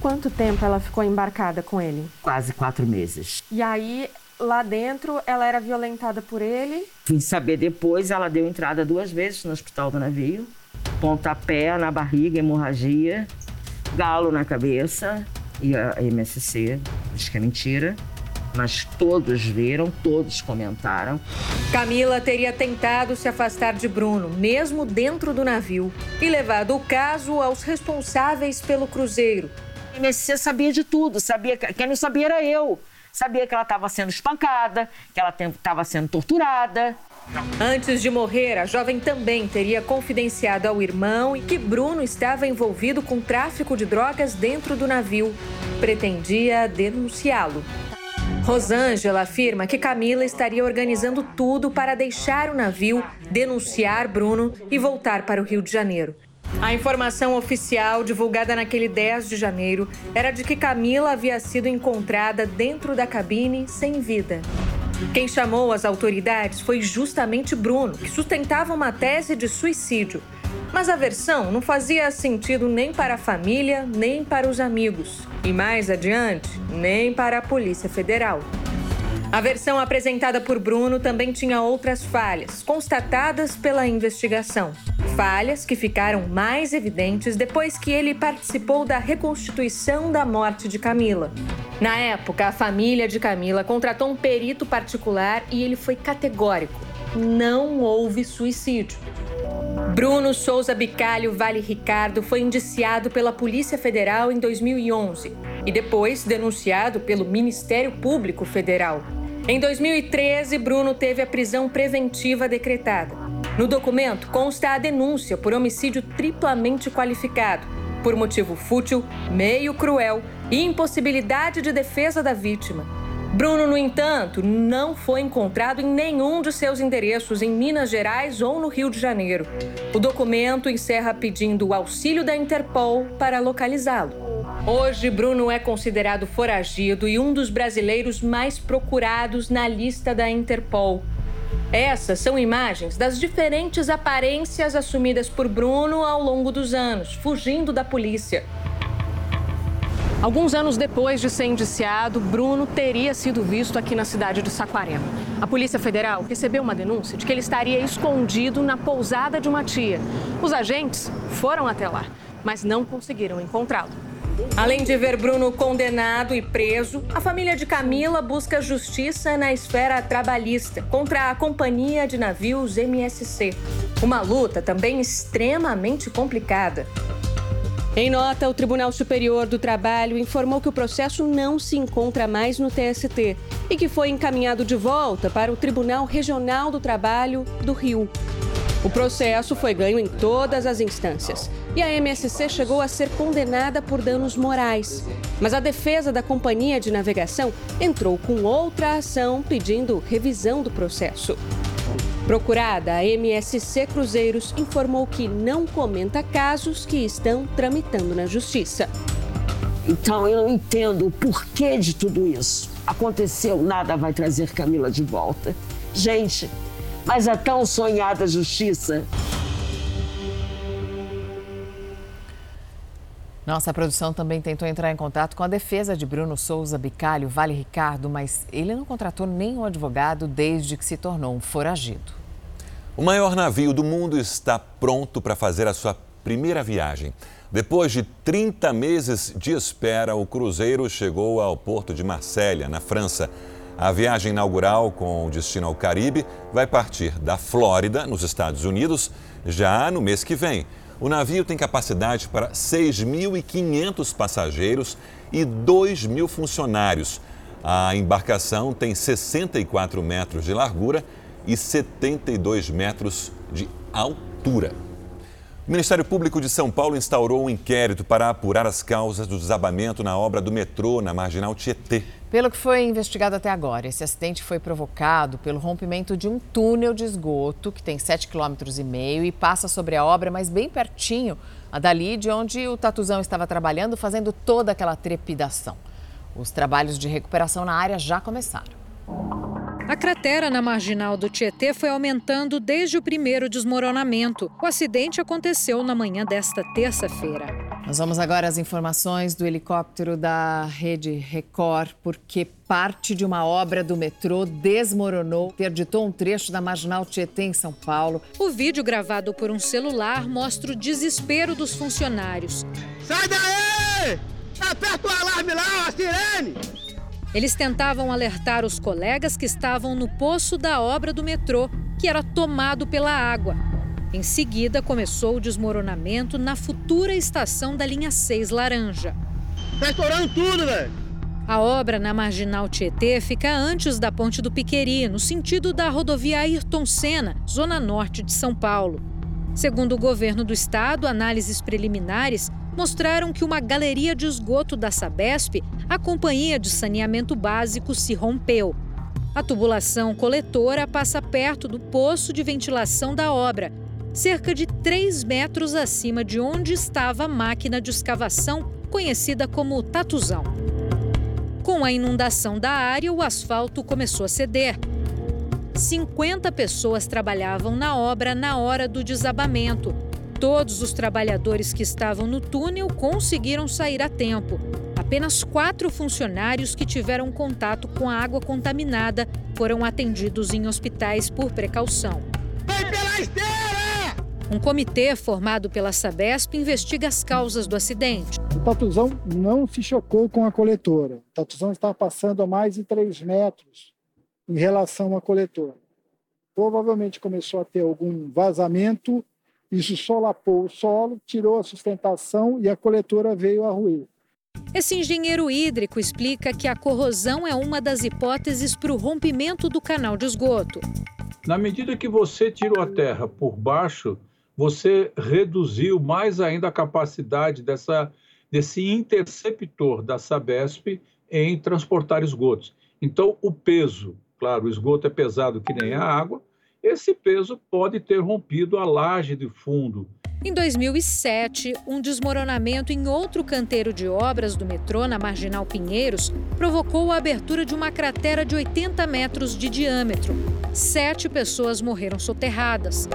Quanto tempo ela ficou embarcada com ele? Quase quatro meses. E aí, lá dentro, ela era violentada por ele? Vim saber depois, ela deu entrada duas vezes no hospital do navio. Pontapé na barriga, hemorragia, galo na cabeça e a MSC, acho que é mentira. Mas todos viram, todos comentaram. Camila teria tentado se afastar de Bruno, mesmo dentro do navio, e levado o caso aos responsáveis pelo cruzeiro, MSC sabia de tudo, sabia quem não sabia era eu. Sabia que ela estava sendo espancada, que ela estava sendo torturada. Antes de morrer, a jovem também teria confidenciado ao irmão que Bruno estava envolvido com tráfico de drogas dentro do navio. Pretendia denunciá-lo. Rosângela afirma que Camila estaria organizando tudo para deixar o navio, denunciar Bruno e voltar para o Rio de Janeiro. A informação oficial divulgada naquele 10 de janeiro era de que Camila havia sido encontrada dentro da cabine sem vida. Quem chamou as autoridades foi justamente Bruno, que sustentava uma tese de suicídio. Mas a versão não fazia sentido nem para a família, nem para os amigos. E mais adiante, nem para a Polícia Federal. A versão apresentada por Bruno também tinha outras falhas, constatadas pela investigação. Falhas que ficaram mais evidentes depois que ele participou da reconstituição da morte de Camila. Na época, a família de Camila contratou um perito particular e ele foi categórico: não houve suicídio. Bruno Souza Bicalho Vale Ricardo foi indiciado pela Polícia Federal em 2011 e depois denunciado pelo Ministério Público Federal. Em 2013, Bruno teve a prisão preventiva decretada. No documento consta a denúncia por homicídio triplamente qualificado, por motivo fútil, meio cruel e impossibilidade de defesa da vítima. Bruno, no entanto, não foi encontrado em nenhum de seus endereços em Minas Gerais ou no Rio de Janeiro. O documento encerra pedindo o auxílio da Interpol para localizá-lo. Hoje, Bruno é considerado foragido e um dos brasileiros mais procurados na lista da Interpol. Essas são imagens das diferentes aparências assumidas por Bruno ao longo dos anos, fugindo da polícia. Alguns anos depois de ser indiciado, Bruno teria sido visto aqui na cidade de Saquarema. A Polícia Federal recebeu uma denúncia de que ele estaria escondido na pousada de uma tia. Os agentes foram até lá, mas não conseguiram encontrá-lo. Além de ver Bruno condenado e preso, a família de Camila busca justiça na esfera trabalhista contra a Companhia de Navios MSC. Uma luta também extremamente complicada. Em nota, o Tribunal Superior do Trabalho informou que o processo não se encontra mais no TST e que foi encaminhado de volta para o Tribunal Regional do Trabalho do Rio. O processo foi ganho em todas as instâncias e a MSC chegou a ser condenada por danos morais. Mas a defesa da companhia de navegação entrou com outra ação pedindo revisão do processo. Procurada, a MSC Cruzeiros informou que não comenta casos que estão tramitando na justiça. Então eu não entendo o porquê de tudo isso. Aconteceu, nada vai trazer Camila de volta. Gente, mas a tão sonhada justiça. Nossa produção também tentou entrar em contato com a defesa de Bruno Souza Bicalho, Vale Ricardo, mas ele não contratou nenhum advogado desde que se tornou um foragido. O maior navio do mundo está pronto para fazer a sua primeira viagem. Depois de 30 meses de espera, o cruzeiro chegou ao porto de Marsella, na França. A viagem inaugural com destino ao Caribe vai partir da Flórida, nos Estados Unidos, já no mês que vem. O navio tem capacidade para 6.500 passageiros e 2 mil funcionários. A embarcação tem 64 metros de largura e 72 metros de altura. O Ministério Público de São Paulo instaurou um inquérito para apurar as causas do desabamento na obra do metrô na Marginal Tietê. Pelo que foi investigado até agora, esse acidente foi provocado pelo rompimento de um túnel de esgoto que tem 7,5 km e passa sobre a obra, mas bem pertinho, a dali de onde o Tatuzão estava trabalhando, fazendo toda aquela trepidação. Os trabalhos de recuperação na área já começaram. A cratera na marginal do Tietê foi aumentando desde o primeiro desmoronamento. O acidente aconteceu na manhã desta terça-feira. Nós vamos agora às informações do helicóptero da Rede Record, porque parte de uma obra do metrô desmoronou, interditou um trecho da marginal Tietê em São Paulo. O vídeo gravado por um celular mostra o desespero dos funcionários. Sai daí! Aperta o alarme lá, a sirene! Eles tentavam alertar os colegas que estavam no poço da obra do metrô, que era tomado pela água. Em seguida, começou o desmoronamento na futura estação da linha 6 Laranja. Tá estourando tudo, velho! A obra na Marginal Tietê fica antes da Ponte do Piqueri, no sentido da rodovia Ayrton Senna, zona norte de São Paulo. Segundo o governo do estado, análises preliminares mostraram que uma galeria de esgoto da Sabesp, a companhia de saneamento básico, se rompeu. A tubulação coletora passa perto do poço de ventilação da obra, cerca de 3 metros acima de onde estava a máquina de escavação conhecida como Tatuzão. Com a inundação da área, o asfalto começou a ceder. 50 pessoas trabalhavam na obra na hora do desabamento. Todos os trabalhadores que estavam no túnel conseguiram sair a tempo. Apenas quatro funcionários que tiveram contato com a água contaminada foram atendidos em hospitais por precaução. Vem pela esteira! Um comitê formado pela Sabesp investiga as causas do acidente. O Tatuzão não se chocou com a coletora. O Tatuzão estava passando a mais de 3 metros em relação à coletora. Provavelmente começou a ter algum vazamento isso solapou o solo, tirou a sustentação e a coletora veio a ruir. Esse engenheiro hídrico explica que a corrosão é uma das hipóteses para o rompimento do canal de esgoto. Na medida que você tirou a terra por baixo, você reduziu mais ainda a capacidade dessa, desse interceptor da Sabesp em transportar esgotos. Então, o peso, claro, o esgoto é pesado que nem a água, esse peso pode ter rompido a laje de fundo. Em 2007, um desmoronamento em outro canteiro de obras do metrô na Marginal Pinheiros provocou a abertura de uma cratera de 80 metros de diâmetro. Sete pessoas morreram soterradas.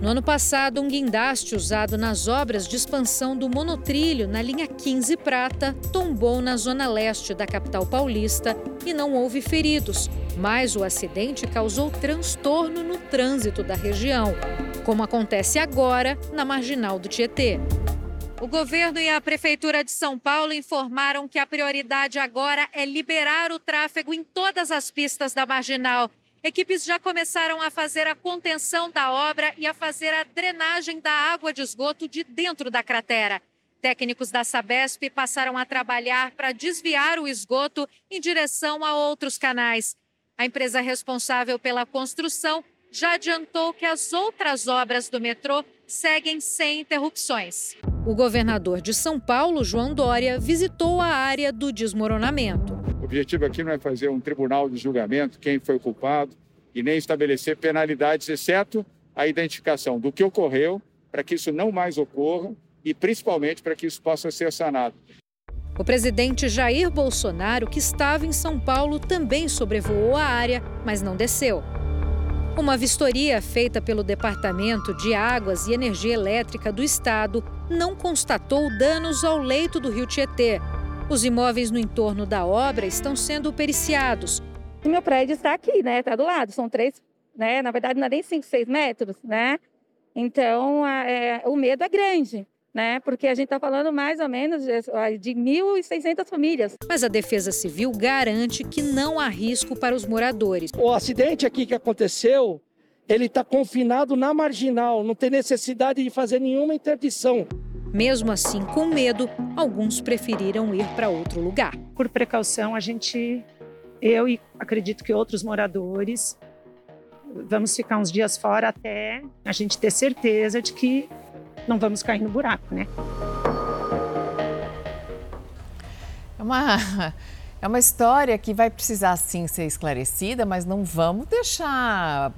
No ano passado, um guindaste usado nas obras de expansão do monotrilho na linha 15 Prata tombou na zona leste da capital paulista e não houve feridos, mas o acidente causou transtorno no trânsito da região, como acontece agora na marginal do Tietê. O governo e a Prefeitura de São Paulo informaram que a prioridade agora é liberar o tráfego em todas as pistas da marginal Equipes já começaram a fazer a contenção da obra e a fazer a drenagem da água de esgoto de dentro da cratera. Técnicos da Sabesp passaram a trabalhar para desviar o esgoto em direção a outros canais. A empresa responsável pela construção já adiantou que as outras obras do metrô seguem sem interrupções. O governador de São Paulo, João Dória, visitou a área do desmoronamento. O objetivo aqui não é fazer um tribunal de julgamento, quem foi culpado, e nem estabelecer penalidades, exceto a identificação do que ocorreu, para que isso não mais ocorra e principalmente para que isso possa ser sanado. O presidente Jair Bolsonaro, que estava em São Paulo, também sobrevoou a área, mas não desceu. Uma vistoria feita pelo Departamento de Águas e Energia Elétrica do Estado não constatou danos ao leito do rio Tietê. Os imóveis no entorno da obra estão sendo periciados. O meu prédio está aqui, né? Está do lado. São três, né? Na verdade, não é nem cinco, seis metros, né? Então, é, o medo é grande. Né? Porque a gente está falando mais ou menos de 1.600 famílias. Mas a Defesa Civil garante que não há risco para os moradores. O acidente aqui que aconteceu, ele está confinado na marginal, não tem necessidade de fazer nenhuma interdição. Mesmo assim, com medo, alguns preferiram ir para outro lugar. Por precaução, a gente, eu e acredito que outros moradores, vamos ficar uns dias fora até a gente ter certeza de que não vamos cair no buraco, né? É uma, é uma história que vai precisar sim ser esclarecida, mas não vamos deixar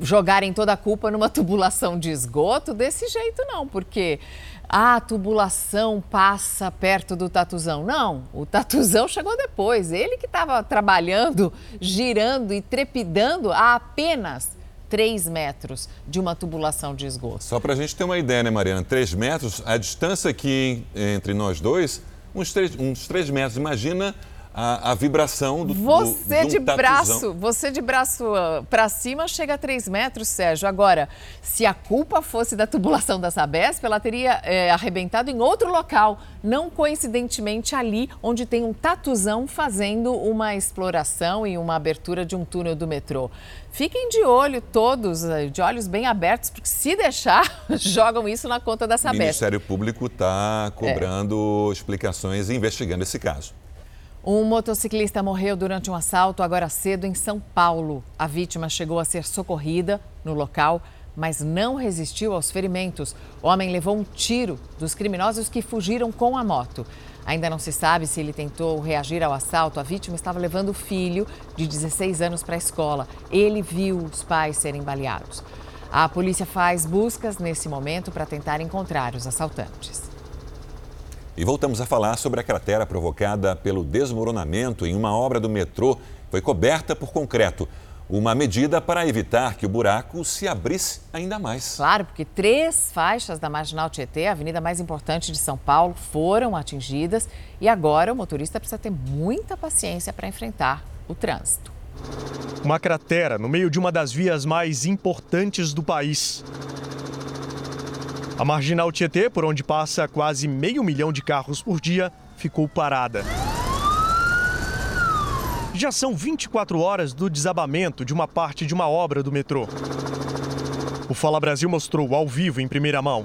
jogarem toda a culpa numa tubulação de esgoto desse jeito, não, porque a tubulação passa perto do tatuzão. Não, o tatuzão chegou depois. Ele que estava trabalhando, girando e trepidando a apenas 3 metros de uma tubulação de esgoto. Só para a gente ter uma ideia, né, Mariana? 3 metros, a distância aqui entre nós dois, uns 3, uns 3 metros. Imagina a, a vibração do Você do, de, um de braço, você de braço uh, para cima chega a 3 metros, Sérgio. Agora, se a culpa fosse da tubulação da Sabesp, ela teria é, arrebentado em outro local, não coincidentemente ali onde tem um tatuzão fazendo uma exploração e uma abertura de um túnel do metrô. Fiquem de olho todos, uh, de olhos bem abertos, porque se deixar, jogam isso na conta da Sabesp. O Ministério Público está cobrando é. explicações e investigando esse caso. Um motociclista morreu durante um assalto agora cedo em São Paulo. A vítima chegou a ser socorrida no local, mas não resistiu aos ferimentos. O homem levou um tiro dos criminosos que fugiram com a moto. Ainda não se sabe se ele tentou reagir ao assalto. A vítima estava levando o filho de 16 anos para a escola. Ele viu os pais serem baleados. A polícia faz buscas nesse momento para tentar encontrar os assaltantes. E voltamos a falar sobre a cratera provocada pelo desmoronamento em uma obra do metrô. Foi coberta por concreto. Uma medida para evitar que o buraco se abrisse ainda mais. Claro, porque três faixas da Marginal Tietê, a avenida mais importante de São Paulo, foram atingidas e agora o motorista precisa ter muita paciência para enfrentar o trânsito. Uma cratera no meio de uma das vias mais importantes do país. A marginal Tietê, por onde passa quase meio milhão de carros por dia, ficou parada. Já são 24 horas do desabamento de uma parte de uma obra do metrô. O Fala Brasil mostrou ao vivo em primeira mão.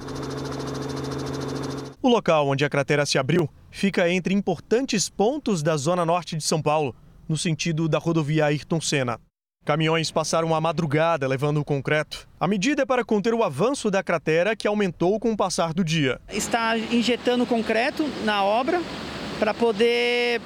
O local onde a cratera se abriu fica entre importantes pontos da zona norte de São Paulo, no sentido da rodovia Ayrton Senna. Caminhões passaram a madrugada levando o concreto. A medida é para conter o avanço da cratera que aumentou com o passar do dia. Está injetando concreto na obra para poder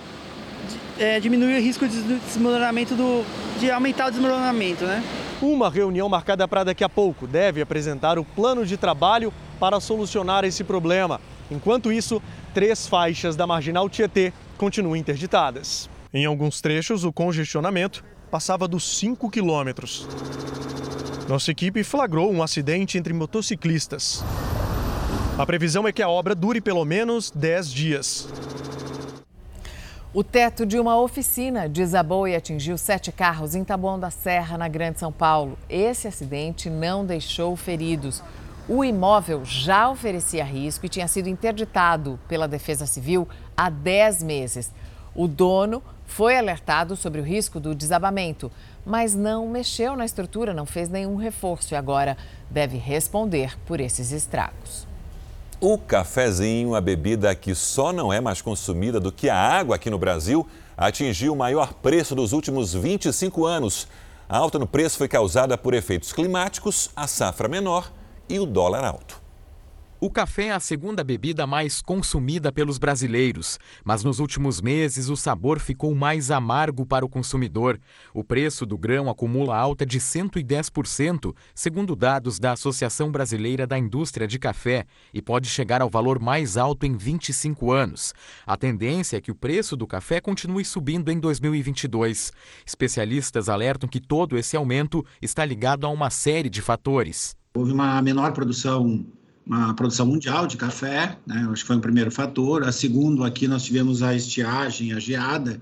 é, diminuir o risco de desmoronamento do, de aumentar o desmoronamento, né? Uma reunião marcada para daqui a pouco deve apresentar o plano de trabalho para solucionar esse problema. Enquanto isso, três faixas da marginal Tietê continuam interditadas. Em alguns trechos, o congestionamento passava dos 5 quilômetros. Nossa equipe flagrou um acidente entre motociclistas. A previsão é que a obra dure pelo menos 10 dias. O teto de uma oficina desabou e atingiu sete carros em Taboão da Serra, na Grande São Paulo. Esse acidente não deixou feridos. O imóvel já oferecia risco e tinha sido interditado pela Defesa Civil há 10 meses. O dono foi alertado sobre o risco do desabamento, mas não mexeu na estrutura, não fez nenhum reforço e agora deve responder por esses estragos. O cafezinho, a bebida que só não é mais consumida do que a água aqui no Brasil, atingiu o maior preço dos últimos 25 anos. A alta no preço foi causada por efeitos climáticos, a safra menor e o dólar alto. O café é a segunda bebida mais consumida pelos brasileiros, mas nos últimos meses o sabor ficou mais amargo para o consumidor. O preço do grão acumula alta de 110%, segundo dados da Associação Brasileira da Indústria de Café, e pode chegar ao valor mais alto em 25 anos. A tendência é que o preço do café continue subindo em 2022. Especialistas alertam que todo esse aumento está ligado a uma série de fatores. Houve uma menor produção uma produção mundial de café, né? acho que foi o primeiro fator. A segundo, aqui nós tivemos a estiagem, a geada,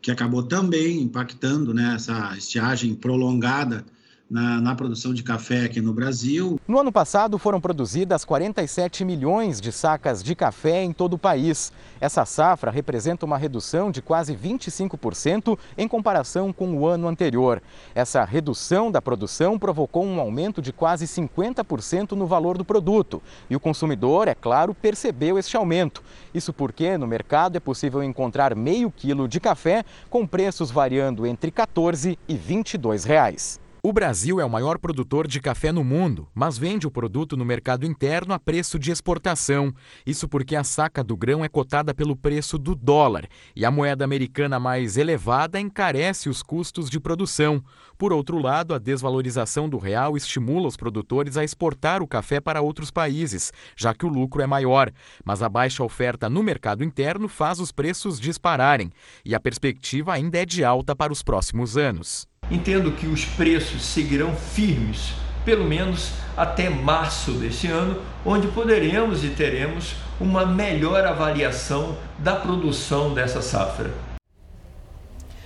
que acabou também impactando né, essa estiagem prolongada na, na, produção de café aqui no Brasil. No ano passado foram produzidas 47 milhões de sacas de café em todo o país. Essa safra representa uma redução de quase 25% em comparação com o ano anterior. Essa redução da produção provocou um aumento de quase 50% no valor do produto. E o consumidor, é claro, percebeu este aumento. Isso porque no mercado é possível encontrar meio quilo de café com preços variando entre 14 e 22 reais. O Brasil é o maior produtor de café no mundo, mas vende o produto no mercado interno a preço de exportação. Isso porque a saca do grão é cotada pelo preço do dólar e a moeda americana mais elevada encarece os custos de produção. Por outro lado, a desvalorização do real estimula os produtores a exportar o café para outros países, já que o lucro é maior. Mas a baixa oferta no mercado interno faz os preços dispararem e a perspectiva ainda é de alta para os próximos anos. Entendo que os preços seguirão firmes, pelo menos até março deste ano, onde poderemos e teremos uma melhor avaliação da produção dessa safra.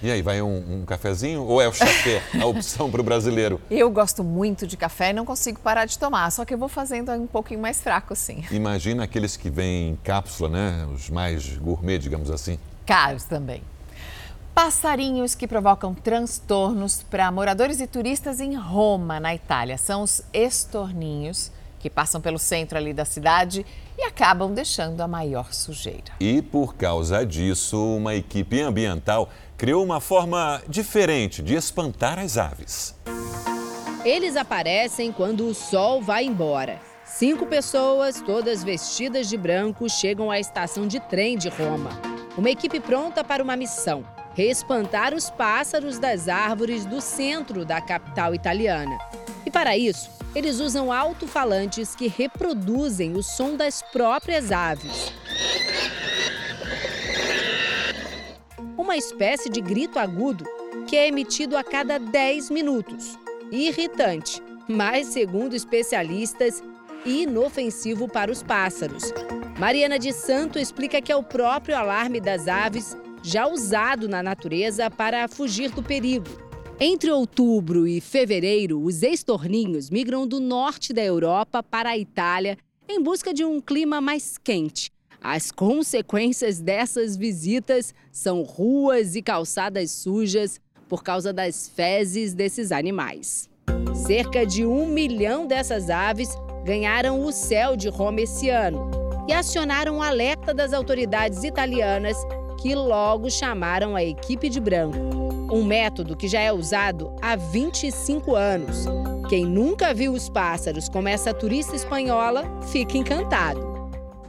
E aí, vai um, um cafezinho ou é o chafé a opção para o brasileiro? Eu gosto muito de café e não consigo parar de tomar, só que eu vou fazendo um pouquinho mais fraco, sim. Imagina aqueles que vêm em cápsula, né? Os mais gourmet, digamos assim. Caros também. Passarinhos que provocam transtornos para moradores e turistas em Roma, na Itália. São os estorninhos que passam pelo centro ali da cidade e acabam deixando a maior sujeira. E por causa disso, uma equipe ambiental criou uma forma diferente de espantar as aves. Eles aparecem quando o sol vai embora. Cinco pessoas, todas vestidas de branco, chegam à estação de trem de Roma. Uma equipe pronta para uma missão reespantar os pássaros das árvores do centro da capital italiana. E para isso, eles usam alto-falantes que reproduzem o som das próprias aves. Uma espécie de grito agudo que é emitido a cada 10 minutos. Irritante, mas, segundo especialistas, inofensivo para os pássaros. Mariana de Santo explica que é o próprio alarme das aves já usado na natureza para fugir do perigo. Entre outubro e fevereiro, os estorninhos migram do norte da Europa para a Itália em busca de um clima mais quente. As consequências dessas visitas são ruas e calçadas sujas por causa das fezes desses animais. Cerca de um milhão dessas aves ganharam o céu de Roma esse ano e acionaram o alerta das autoridades italianas que logo chamaram a equipe de branco. um método que já é usado há 25 anos. Quem nunca viu os pássaros como essa turista espanhola fica encantado.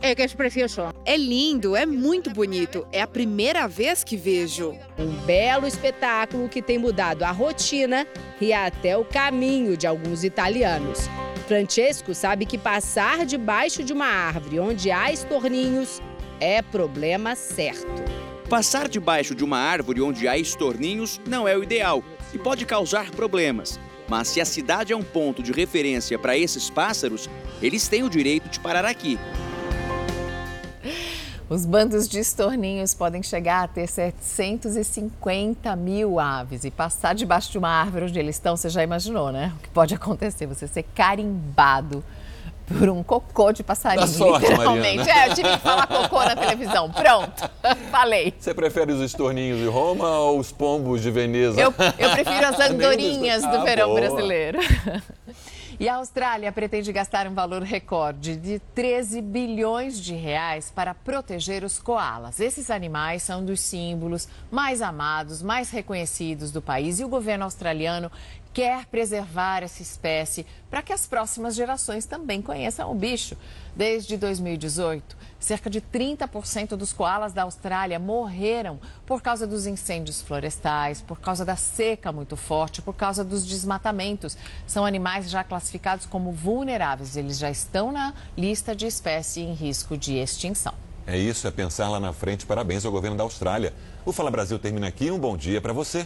É que é precioso. É lindo, é muito bonito. É a primeira vez que vejo. Um belo espetáculo que tem mudado a rotina e até o caminho de alguns italianos. Francesco sabe que passar debaixo de uma árvore onde há estorninhos é problema certo. Passar debaixo de uma árvore onde há estorninhos não é o ideal e pode causar problemas. Mas se a cidade é um ponto de referência para esses pássaros, eles têm o direito de parar aqui. Os bandos de estorninhos podem chegar a ter 750 mil aves e passar debaixo de uma árvore onde eles estão, você já imaginou, né? O que pode acontecer? Você ser carimbado por um cocô de passarinho, sorte, literalmente. Mariana. É, eu tive que falar cocô na televisão. Pronto, falei. Você prefere os estorninhos de Roma ou os pombos de Veneza? Eu, eu prefiro as andorinhas do Ah, verão boa. brasileiro. E a Austrália pretende gastar um valor recorde de 13 bilhões de reais para proteger os koalas. Esses animais são dos símbolos mais amados, mais reconhecidos do país e o governo australiano quer preservar essa espécie para que as próximas gerações também conheçam o bicho. Desde 2018, cerca de 30% dos koalas da Austrália morreram por causa dos incêndios florestais, por causa da seca muito forte, por causa dos desmatamentos. São animais já classificados como vulneráveis. Eles já estão na lista de espécie em risco de extinção. É isso, é pensar lá na frente. Parabéns ao governo da Austrália. O Fala Brasil termina aqui. Um bom dia para você.